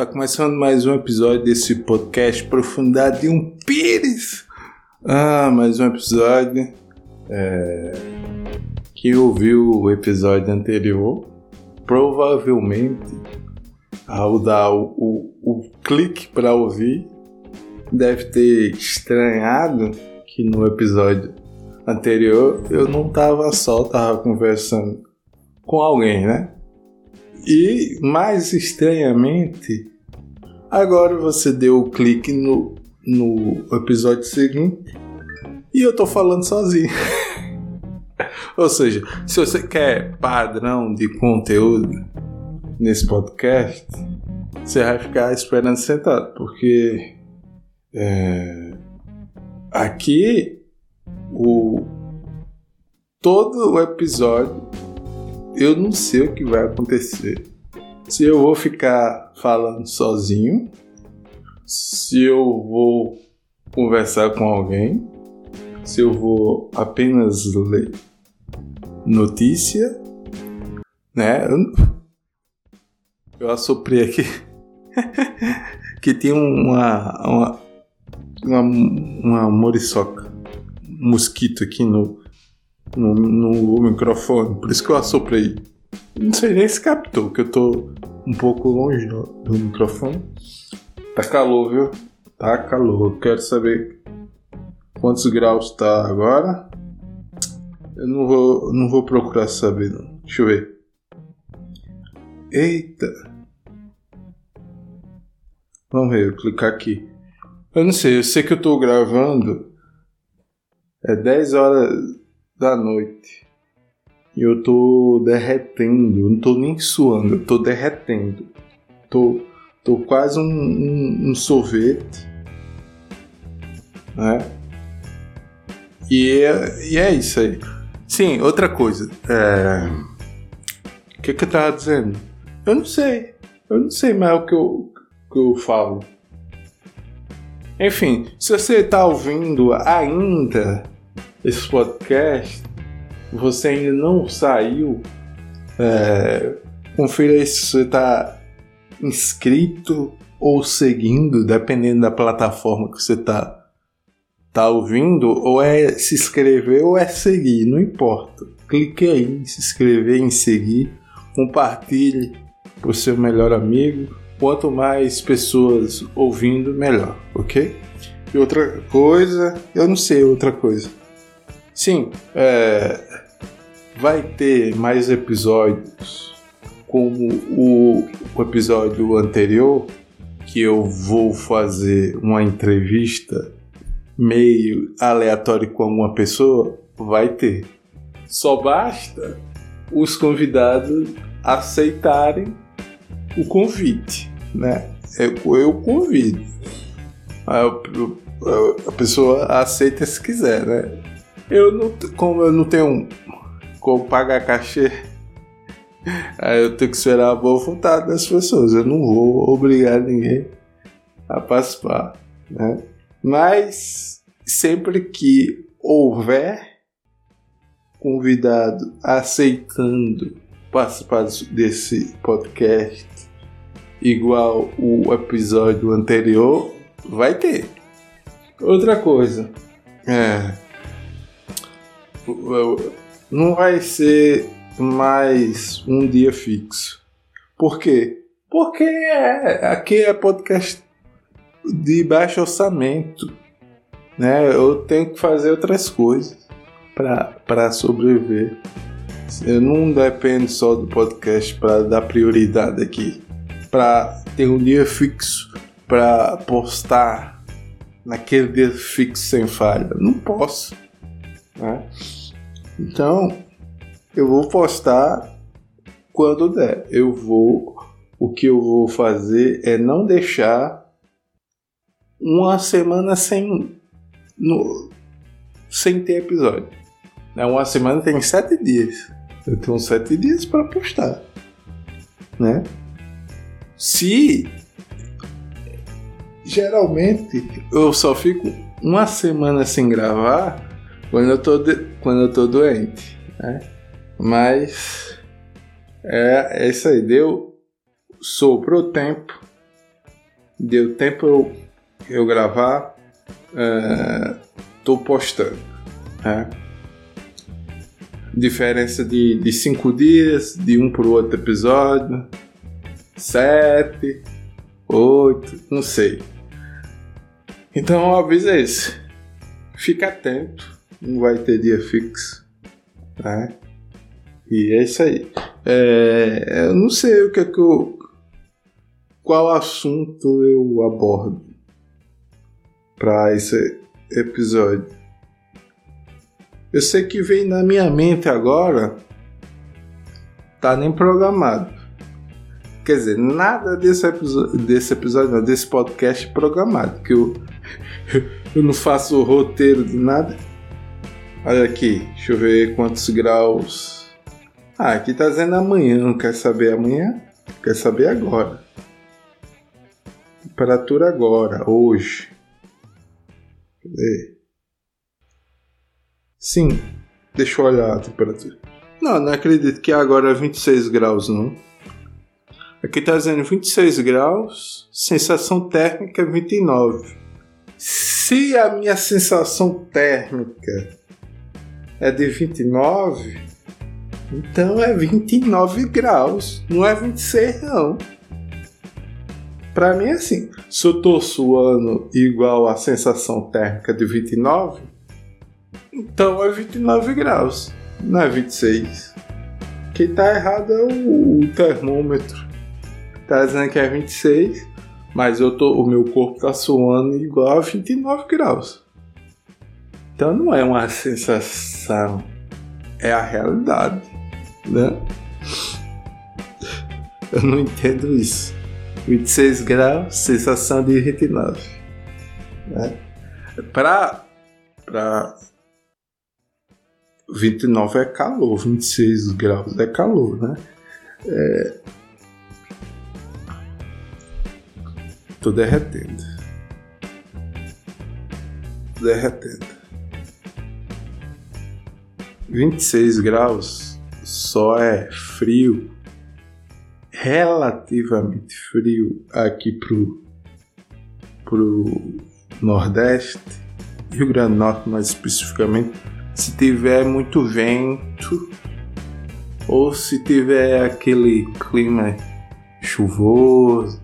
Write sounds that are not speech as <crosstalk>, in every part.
Tá começando mais um episódio desse podcast Profundidade de um Pires. Ah, mais um episódio. É... Quem ouviu o episódio anterior, provavelmente, ao dar o, o, o clique para ouvir, deve ter estranhado que no episódio anterior eu não tava só, tava conversando com alguém, né? E mais estranhamente, agora você deu o clique no, no episódio seguinte e eu tô falando sozinho. <laughs> Ou seja, se você quer padrão de conteúdo nesse podcast, você vai ficar esperando sentado, porque é, aqui o todo o episódio eu não sei o que vai acontecer. Se eu vou ficar falando sozinho, se eu vou conversar com alguém, se eu vou apenas ler notícia, né? Eu assoprei aqui <laughs> que tem uma uma uma, uma moriçoca, um mosquito aqui no no, no microfone, por isso que eu assoprei. Não sei nem se captou, que eu tô um pouco longe do, do microfone. Tá calor, viu? Tá calor. Quero saber quantos graus tá agora. Eu não vou, não vou procurar saber, não. Deixa eu ver. Eita! Vamos ver, eu clicar aqui. Eu não sei, eu sei que eu tô gravando. É 10 horas da noite. E eu tô derretendo, não tô nem suando, eu tô derretendo. Tô, tô quase um, um, um sorvete. Né? E é, e é isso aí. Sim, outra coisa. É... O que, que eu tava dizendo? Eu não sei. Eu não sei mais o que eu, que eu falo. Enfim, se você tá ouvindo ainda esse podcast, você ainda não saiu, é, confira se você está inscrito ou seguindo, dependendo da plataforma que você está tá ouvindo, ou é se inscrever ou é seguir, não importa. Clique aí em se inscrever, em seguir, compartilhe para o seu melhor amigo. Quanto mais pessoas ouvindo, melhor, ok? E outra coisa, eu não sei outra coisa. Sim, é, vai ter mais episódios como o, o episódio anterior, que eu vou fazer uma entrevista meio aleatória com alguma pessoa, vai ter. Só basta os convidados aceitarem o convite, né? Eu, eu convido. A, a, pessoa aceita se quiser, né? Eu não, como eu não tenho como pagar cachê, aí eu tenho que esperar a boa vontade das pessoas. Eu não vou obrigar ninguém a participar, né? Mas sempre que houver convidado aceitando participar desse podcast igual o episódio anterior, vai ter. Outra coisa, é, não vai ser mais um dia fixo. Por quê? Porque é, aqui é podcast de baixo orçamento. Né? Eu tenho que fazer outras coisas para sobreviver. Eu não dependo só do podcast para dar prioridade aqui. Para ter um dia fixo para postar naquele dia fixo sem falha. Não posso. Né? Então, eu vou postar quando der. Eu vou. O que eu vou fazer é não deixar uma semana sem. No, sem ter episódio. Né? Uma semana tem sete dias. Eu tenho sete dias para postar. Né? Se geralmente eu só fico uma semana sem gravar quando eu tô, de, quando eu tô doente, né? Mas é, é isso aí, deu, soprou tempo deu tempo eu, eu gravar, uh, tô postando. Né? Diferença de, de cinco dias, de um para o outro episódio, sete, oito, não sei. Então aviso é esse. Fica atento, não vai ter dia fixo. Né? E é isso aí. É, eu não sei o que é que eu. Qual assunto eu abordo para esse episódio. Eu sei que vem na minha mente agora, tá nem programado. Quer dizer, nada desse episódio, desse episódio, desse podcast programado, que eu, <laughs> eu não faço roteiro de nada. Olha aqui, deixa eu ver quantos graus. Ah, aqui tá dizendo amanhã, não quer saber amanhã? Quer saber agora. Temperatura agora, hoje. Cadê? Sim, deixa eu olhar a temperatura. Não, não acredito que agora é 26 graus, não. Aqui tá dizendo 26 graus, sensação térmica 29. Se a minha sensação térmica é de 29, então é 29 graus, não é 26 não. Pra mim é assim, se eu tô suando igual a sensação térmica de 29, então é 29 graus, não é 26. Quem tá errado é o, o termômetro. Tá dizendo que é 26, mas eu tô, o meu corpo tá suando igual a 29 graus. Então não é uma sensação, é a realidade, né? Eu não entendo isso. 26 graus, sensação de 29. Né? Para para 29 é calor, 26 graus é calor, né? É... Tô derretendo. Tô derretendo. 26 graus só é frio, relativamente frio aqui pro, pro Nordeste, Rio Grande do Norte mais especificamente, se tiver muito vento ou se tiver aquele clima chuvoso,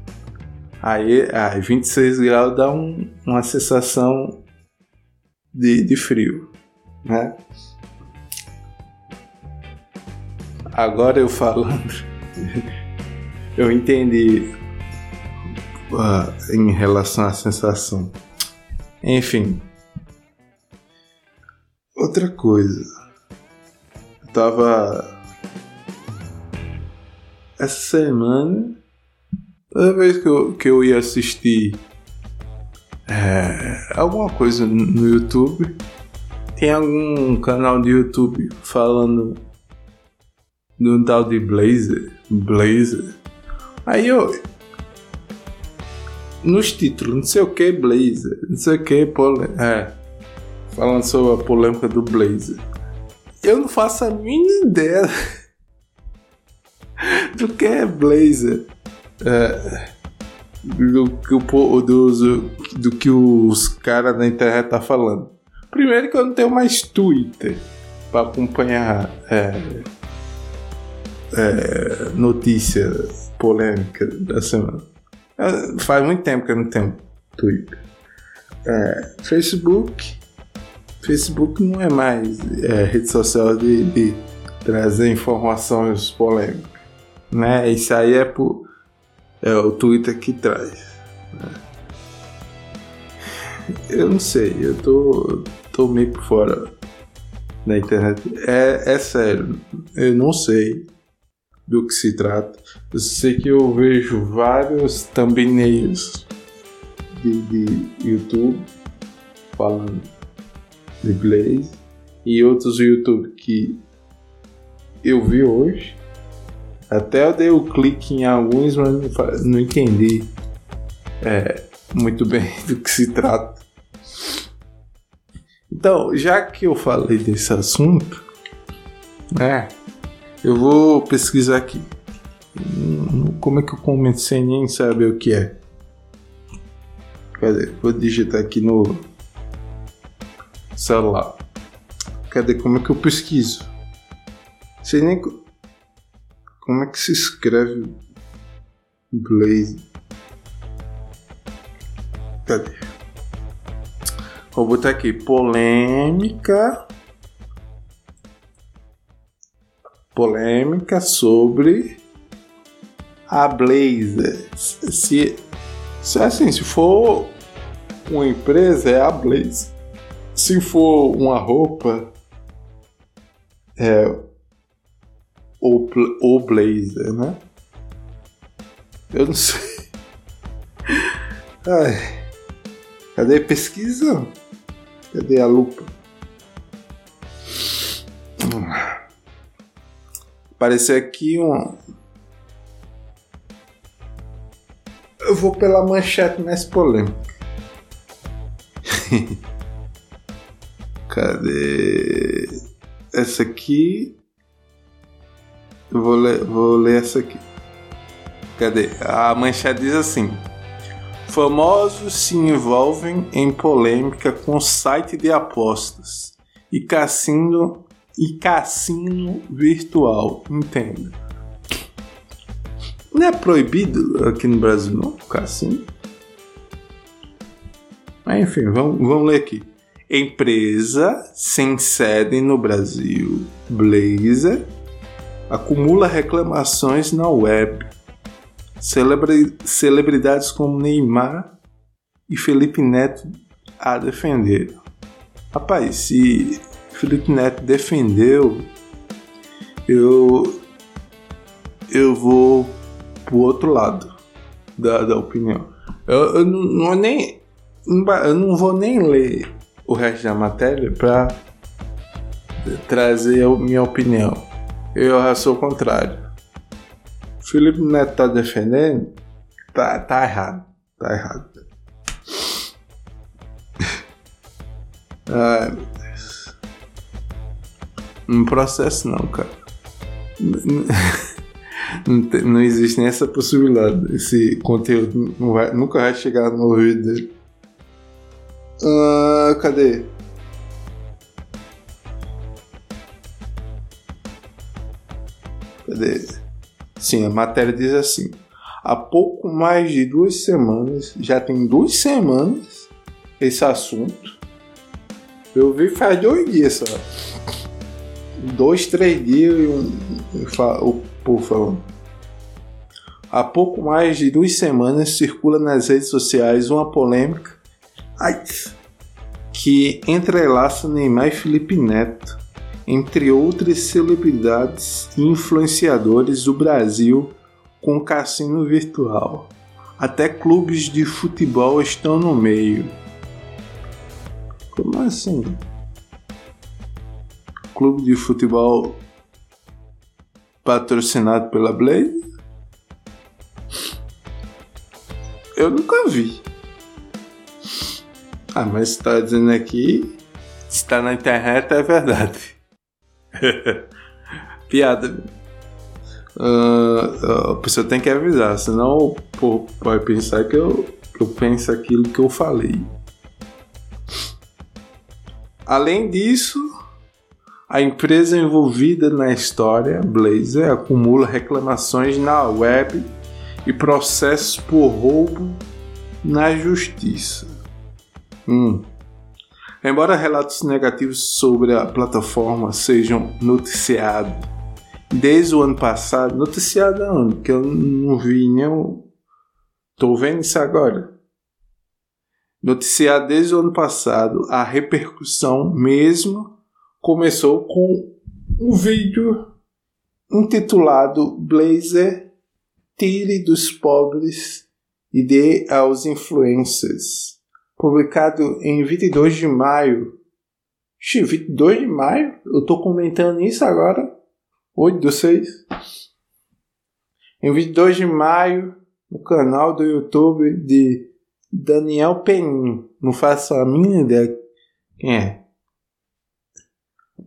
aí, aí 26 graus dá um, uma sensação de, de frio, né? Agora eu falando, eu entendi uh, em relação à sensação. Enfim. Outra coisa. Eu tava. Essa semana. Toda vez que eu, que eu ia assistir é, alguma coisa no YouTube, tem algum canal de YouTube falando do tal de Blazer. Blazer. Aí eu. Nos títulos, não sei o que Blazer, não sei o que, é, falando sobre a polêmica do Blazer. Eu não faço a mínima ideia <laughs> do que é Blazer. É, do, que o, do, do que os caras na internet tá falando. Primeiro que eu não tenho mais Twitter para acompanhar é, é, notícia polêmica da semana. É, faz muito tempo que eu não tenho Twitter. É, Facebook. Facebook não é mais é, rede social de, de, trazer informações polêmicas. Né? Isso aí é, por, é o Twitter que traz. Né? Eu não sei, eu tô, tô meio por fora na internet. É, é sério, eu não sei do que se trata. Eu sei que eu vejo vários thumbnails de, de YouTube falando de Blaze e outros YouTube que eu vi hoje. Até eu dei o clique em alguns, mas não entendi é, muito <laughs> bem do que se trata. Então, já que eu falei desse assunto, né, eu vou pesquisar aqui. Como é que eu comecei nem saber o que é? Cadê? Vou digitar aqui no celular. Cadê? Como é que eu pesquiso? Sei nem como é que se escreve Blaze. Cadê? Vou botar aqui polêmica. Polêmica sobre a Blazer. Se, se assim, se for uma empresa é a Blaze. Se for uma roupa é o, o Blazer, né? Eu não <laughs> sei. Ai. Cadê a pesquisa? Cadê a lupa? Apareceu aqui um. Eu vou pela manchete mais polêmica. <laughs> Cadê? Essa aqui. Eu vou ler, vou ler essa aqui. Cadê? A manchete diz assim: Famosos se envolvem em polêmica com site de apostas e cassino e cassino virtual. Entenda. Não é proibido aqui no Brasil, não, cassino. Mas enfim, vamos, vamos ler aqui. Empresa sem sede no Brasil, Blazer, acumula reclamações na web Celebri celebridades como Neymar e Felipe Neto a defenderam. Rapaz, se Felipe Neto defendeu, eu eu vou pro outro lado da, da opinião. Eu, eu não, não nem eu não vou nem ler o resto da matéria para trazer a minha opinião. Eu já sou o contrário. Felipe Neto tá defendendo, tá, tá errado. Tá errado. Deus. <laughs> Não processo não, cara. <laughs> Não, existe nem essa possibilidade. Esse conteúdo vai, nunca vai chegar no ouvido dele. Uh, cadê? Cadê? Sim, a matéria diz assim: há pouco mais de duas semanas, já tem duas semanas esse assunto. Eu vi faz dois dias só. Dois, três dias e um, o povo falando. Há pouco mais de duas semanas circula nas redes sociais uma polêmica ai, que entrelaça Neymar e Felipe Neto entre outras celebridades e influenciadores do Brasil com cassino virtual. Até clubes de futebol estão no meio. Como assim? Clube de futebol patrocinado pela Blaze? Eu nunca vi. Ah, mas está dizendo aqui, está na internet, é verdade. <laughs> Piada. Uh, a pessoa tem que avisar, senão pô, pode pensar que eu, que eu penso aquilo que eu falei. Além disso, a empresa envolvida na história, Blazer, acumula reclamações na web e processos por roubo na justiça. Hum. Embora relatos negativos sobre a plataforma sejam noticiados desde o ano passado, noticiado ano, que eu não vi nenhum. Tô vendo isso agora. Noticiado desde o ano passado, a repercussão mesmo começou com um vídeo intitulado Blazer Tire dos pobres e dê aos influencers publicado em 22 de maio. Ixi, 22 de maio? Eu tô comentando isso agora. 8 do 6. Em 22 de maio, no canal do YouTube de Daniel Penin. Não faço a mínima ideia quem é.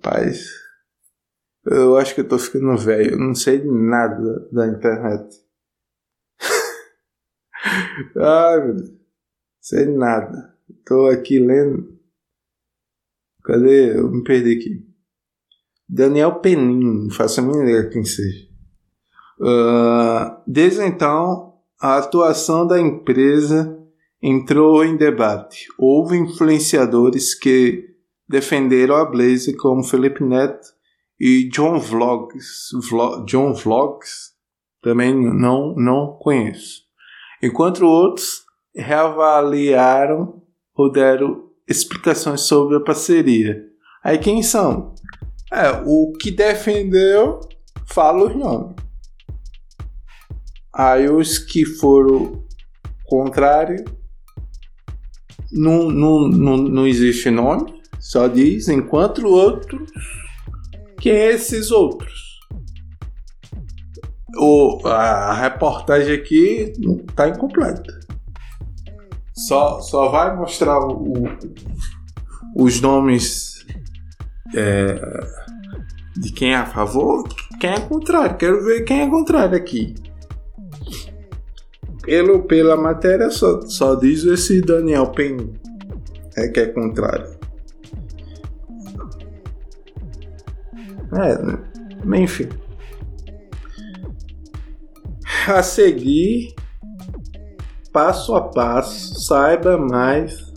Rapaz, eu acho que eu tô ficando velho. Eu não sei de nada da internet. <laughs> Ai, meu Deus. Sei nada. Tô aqui lendo. Cadê? Eu me perdi aqui. Daniel Penin, não faço a mínima ideia quem seja. Uh, desde então, a atuação da empresa entrou em debate. Houve influenciadores que defenderam a Blaze, como Felipe Neto e John Vlogs. Vlog, John Vlogs também não, não conheço. Enquanto outros reavaliaram ou deram explicações sobre a parceria. Aí quem são? É, o que defendeu fala os nomes. Aí os que foram contrário não, não, não, não existe nome, só diz enquanto outros. Quem é esses outros? O, a reportagem aqui está incompleta. Só, só vai mostrar o, os nomes é, de quem é a favor, quem é contrário. Quero ver quem é contrário aqui. Pelo, pela matéria só, só diz esse Daniel Pen é que é contrário. É, enfim. A seguir, passo a passo, saiba mais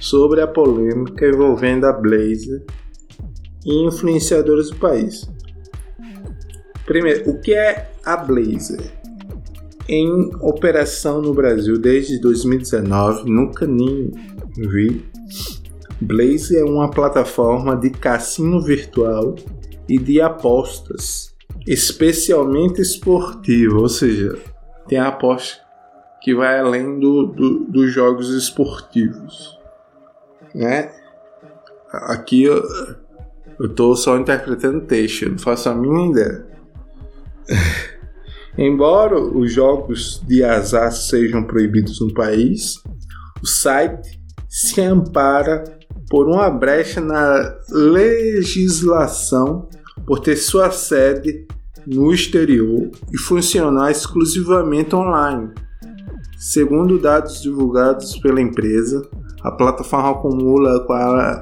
sobre a polêmica envolvendo a Blazer e influenciadores do país. Primeiro, o que é a Blazer? Em operação no Brasil desde 2019, nunca nem vi. Blaze é uma plataforma de cassino virtual e de apostas, especialmente esportiva, ou seja, tem a aposta que vai além do, do, dos jogos esportivos, né? Aqui eu, eu tô só interpretando texto, eu não faço a mínima ideia. <laughs> Embora os jogos de azar sejam proibidos no país, o site se ampara por uma brecha na legislação por ter sua sede no exterior e funcionar exclusivamente online. Segundo dados divulgados pela empresa, a plataforma acumula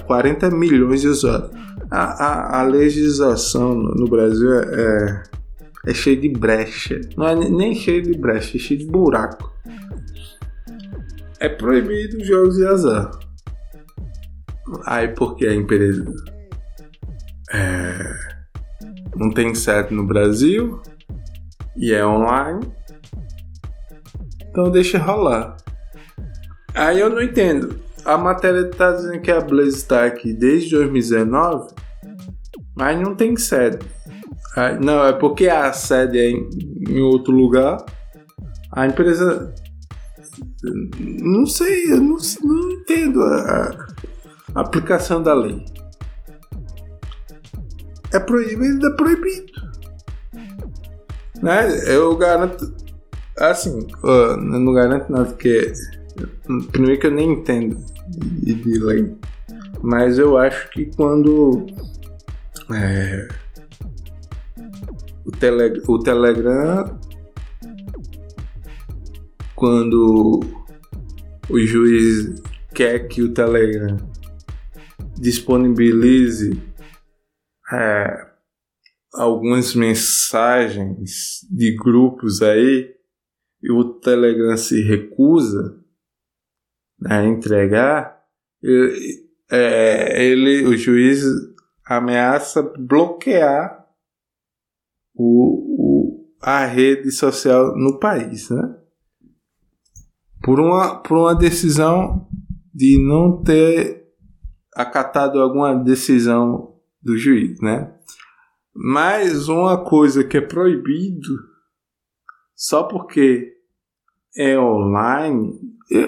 40 milhões de usuários. A, a, a legislação no Brasil é, é cheia de brecha. Não é nem cheia de brecha, é cheia de buraco. É proibido jogos de azar. Aí porque a empresa é, não tem sede no Brasil e é online, então deixa rolar. Aí eu não entendo. A matéria está dizendo que a Blaze está aqui desde 2019, mas não tem sede. Aí, não, é porque a sede é em, em outro lugar. A empresa. Não sei, eu não, não entendo a, a aplicação da lei. É proibido, é proibido. Né? Eu garanto. Assim, eu não garanto nada, porque. Primeiro que eu nem entendo de, de lei. Mas eu acho que quando. É, o, tele, o Telegram. Quando o juiz quer que o Telegram disponibilize é, algumas mensagens de grupos aí e o Telegram se recusa né, a entregar, ele, é, ele, o juiz ameaça bloquear o, o, a rede social no país, né? Por uma, por uma decisão de não ter acatado alguma decisão do juiz, né? Mas uma coisa que é proibido só porque é online,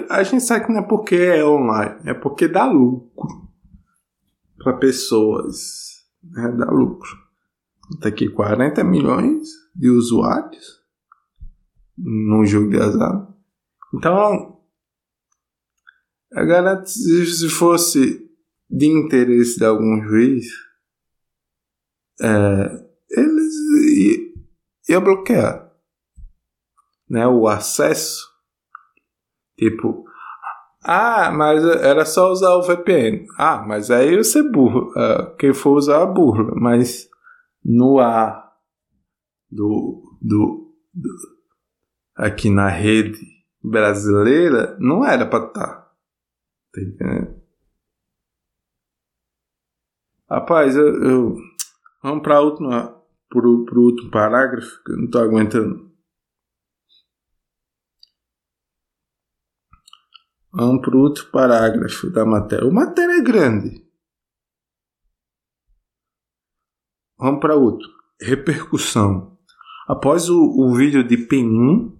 a gente sabe que não é porque é online, é porque dá lucro para pessoas, né? dá lucro. Tá aqui 40 milhões de usuários num jogo de azar. Então, garanto se fosse de interesse de algum juiz, é, eles iam bloquear né, o acesso. Tipo, Ah, mas era só usar o VPN. Ah, mas aí você burro. Uh, quem for usar, burla. Mas no ar do, do, do aqui na rede brasileira, não era pra estar. Tá. tá entendendo? Rapaz, eu, eu vamos para última pro, pro último parágrafo que não tô aguentando. Vamos para o outro parágrafo da matéria. A matéria é grande. Vamos para outro. Repercussão. Após o, o vídeo de Penin,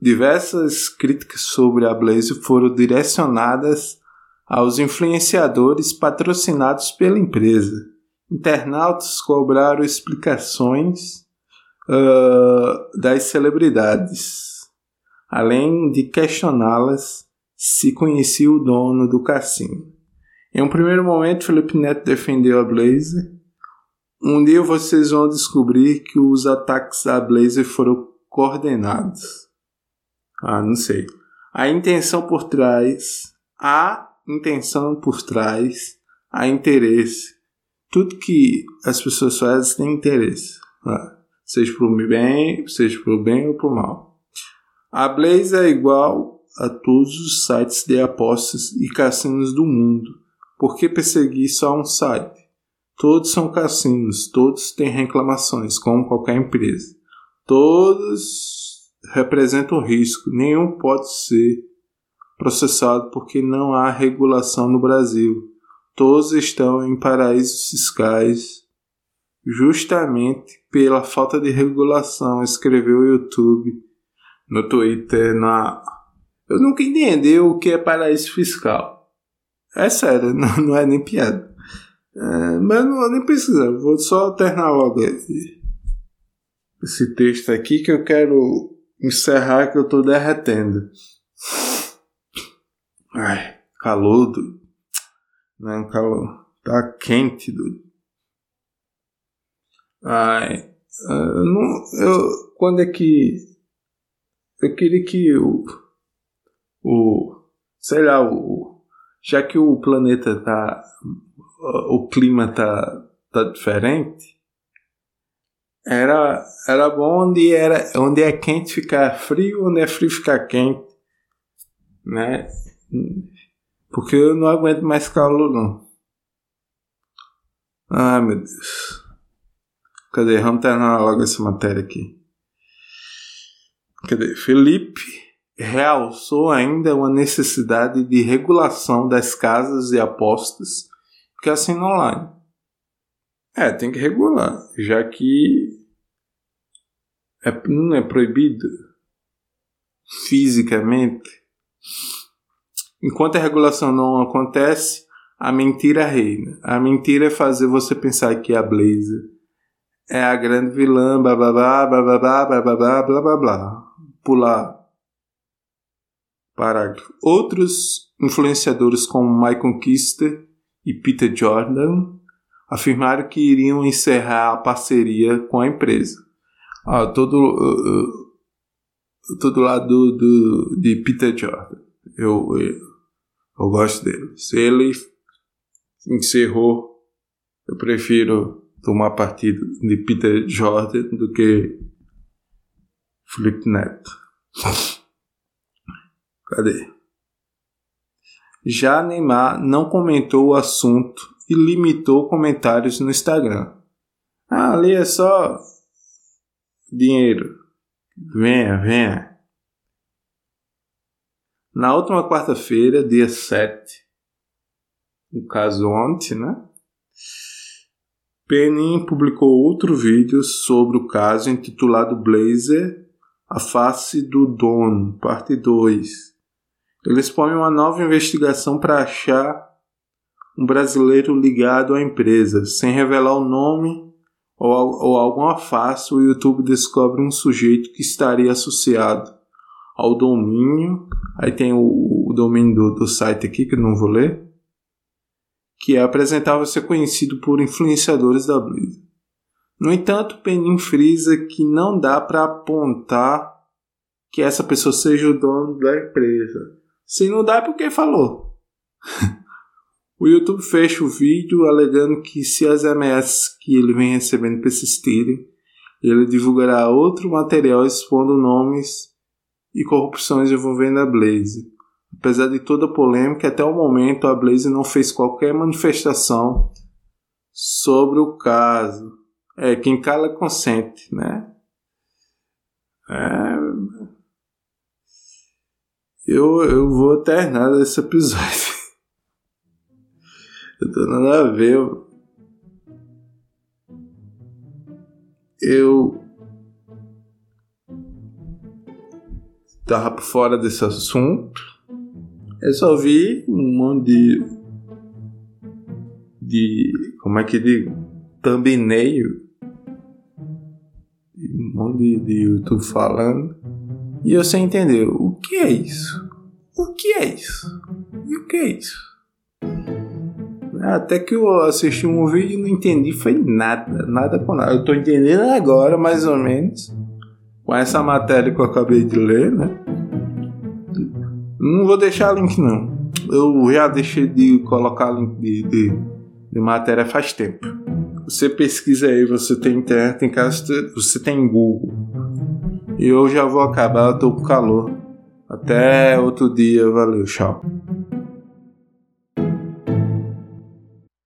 diversas críticas sobre a Blaze foram direcionadas aos influenciadores patrocinados pela empresa. Internautas cobraram explicações uh, das celebridades, além de questioná-las se conhecia o dono do cassino. Em um primeiro momento, Felipe Neto defendeu a Blazer. Um dia vocês vão descobrir que os ataques à Blazer foram coordenados. Ah, não sei. A intenção por trás, a intenção por trás, a interesse. Tudo que as pessoas fazem tem interesse. Ah, seja pro bem, seja pro bem ou pro mal. A Blaze é igual a todos os sites de apostas e cassinos do mundo. Por que perseguir só um site? Todos são cassinos, todos têm reclamações, como qualquer empresa. Todos representam risco, nenhum pode ser processado porque não há regulação no Brasil. Todos estão em paraísos fiscais justamente pela falta de regulação, escreveu o YouTube no Twitter na eu nunca entendi o que é paraíso fiscal. É sério, <laughs> não, não é nem piada. É, mas não vou nem pesquisar, vou só alternar logo esse, esse texto aqui que eu quero encerrar que eu tô derretendo. Ai, calor, do... Não, calor. Tá quente, do... Ai, eu não, eu, quando é que. Eu queria que eu o sei lá, o, já que o planeta tá o clima tá, tá diferente, era era bom onde era onde é quente ficar frio, onde é frio ficar quente, né? Porque eu não aguento mais calor não. Ai meu Deus. Cadê? Vamos terminar logo essa matéria aqui. Cadê? Felipe realçou ainda uma necessidade de regulação das casas de apostas que assinam online. É, tem que regular, já que é, não é proibido fisicamente. Enquanto a regulação não acontece, a mentira reina. A mentira é fazer você pensar que a Blazer é a grande vilã, blá blá blá blá blá blá blá blá blá blá blá. Pular Parágrafo. Outros influenciadores como Michael Kister e Peter Jordan afirmaram que iriam encerrar a parceria com a empresa. Ah, todo, uh, uh, todo lado do, do, de Peter Jordan. Eu, eu, eu gosto dele. Se ele encerrou, eu prefiro tomar partido de Peter Jordan do que Felipe Neto. <laughs> Cadê? Já Neymar não comentou o assunto e limitou comentários no Instagram. Ah, ali é só dinheiro. Venha, venha. Na última quarta-feira, dia 7, no caso ontem, né? Penin publicou outro vídeo sobre o caso intitulado Blazer, a face do dono, parte 2 eles põem uma nova investigação para achar um brasileiro ligado à empresa. Sem revelar o nome ou, ou alguma face, o YouTube descobre um sujeito que estaria associado ao domínio. Aí tem o, o domínio do, do site aqui, que eu não vou ler. Que é apresentava ser conhecido por influenciadores da Blizzard. No entanto, Penin frisa que não dá para apontar que essa pessoa seja o dono da empresa Se não dá é porque falou. <laughs> o YouTube fecha o vídeo alegando que se as ameaças que ele vem recebendo persistirem, ele divulgará outro material expondo nomes e corrupções envolvendo a Blaze. Apesar de toda a polêmica, até o momento a Blaze não fez qualquer manifestação sobre o caso. É, quem cala consente, né? É... Eu, eu vou terminar esse episódio. <laughs> eu tô nada a ver. Eu tava por fora desse assunto. Eu só vi um monte de. de. como é que digo? Thumbnail. Um monte de, de YouTube falando. E eu sem entender o que é isso? O que é isso? E o que é isso? Até que eu assisti um vídeo e não entendi, foi nada, nada com nada. Eu tô entendendo agora, mais ou menos, com essa matéria que eu acabei de ler, né? Não vou deixar link não. Eu já deixei de colocar link de, de, de matéria faz tempo. Você pesquisa aí, você tem internet, tem casa, você tem Google. E eu já vou acabar, eu tô com calor. Até outro dia, valeu, tchau.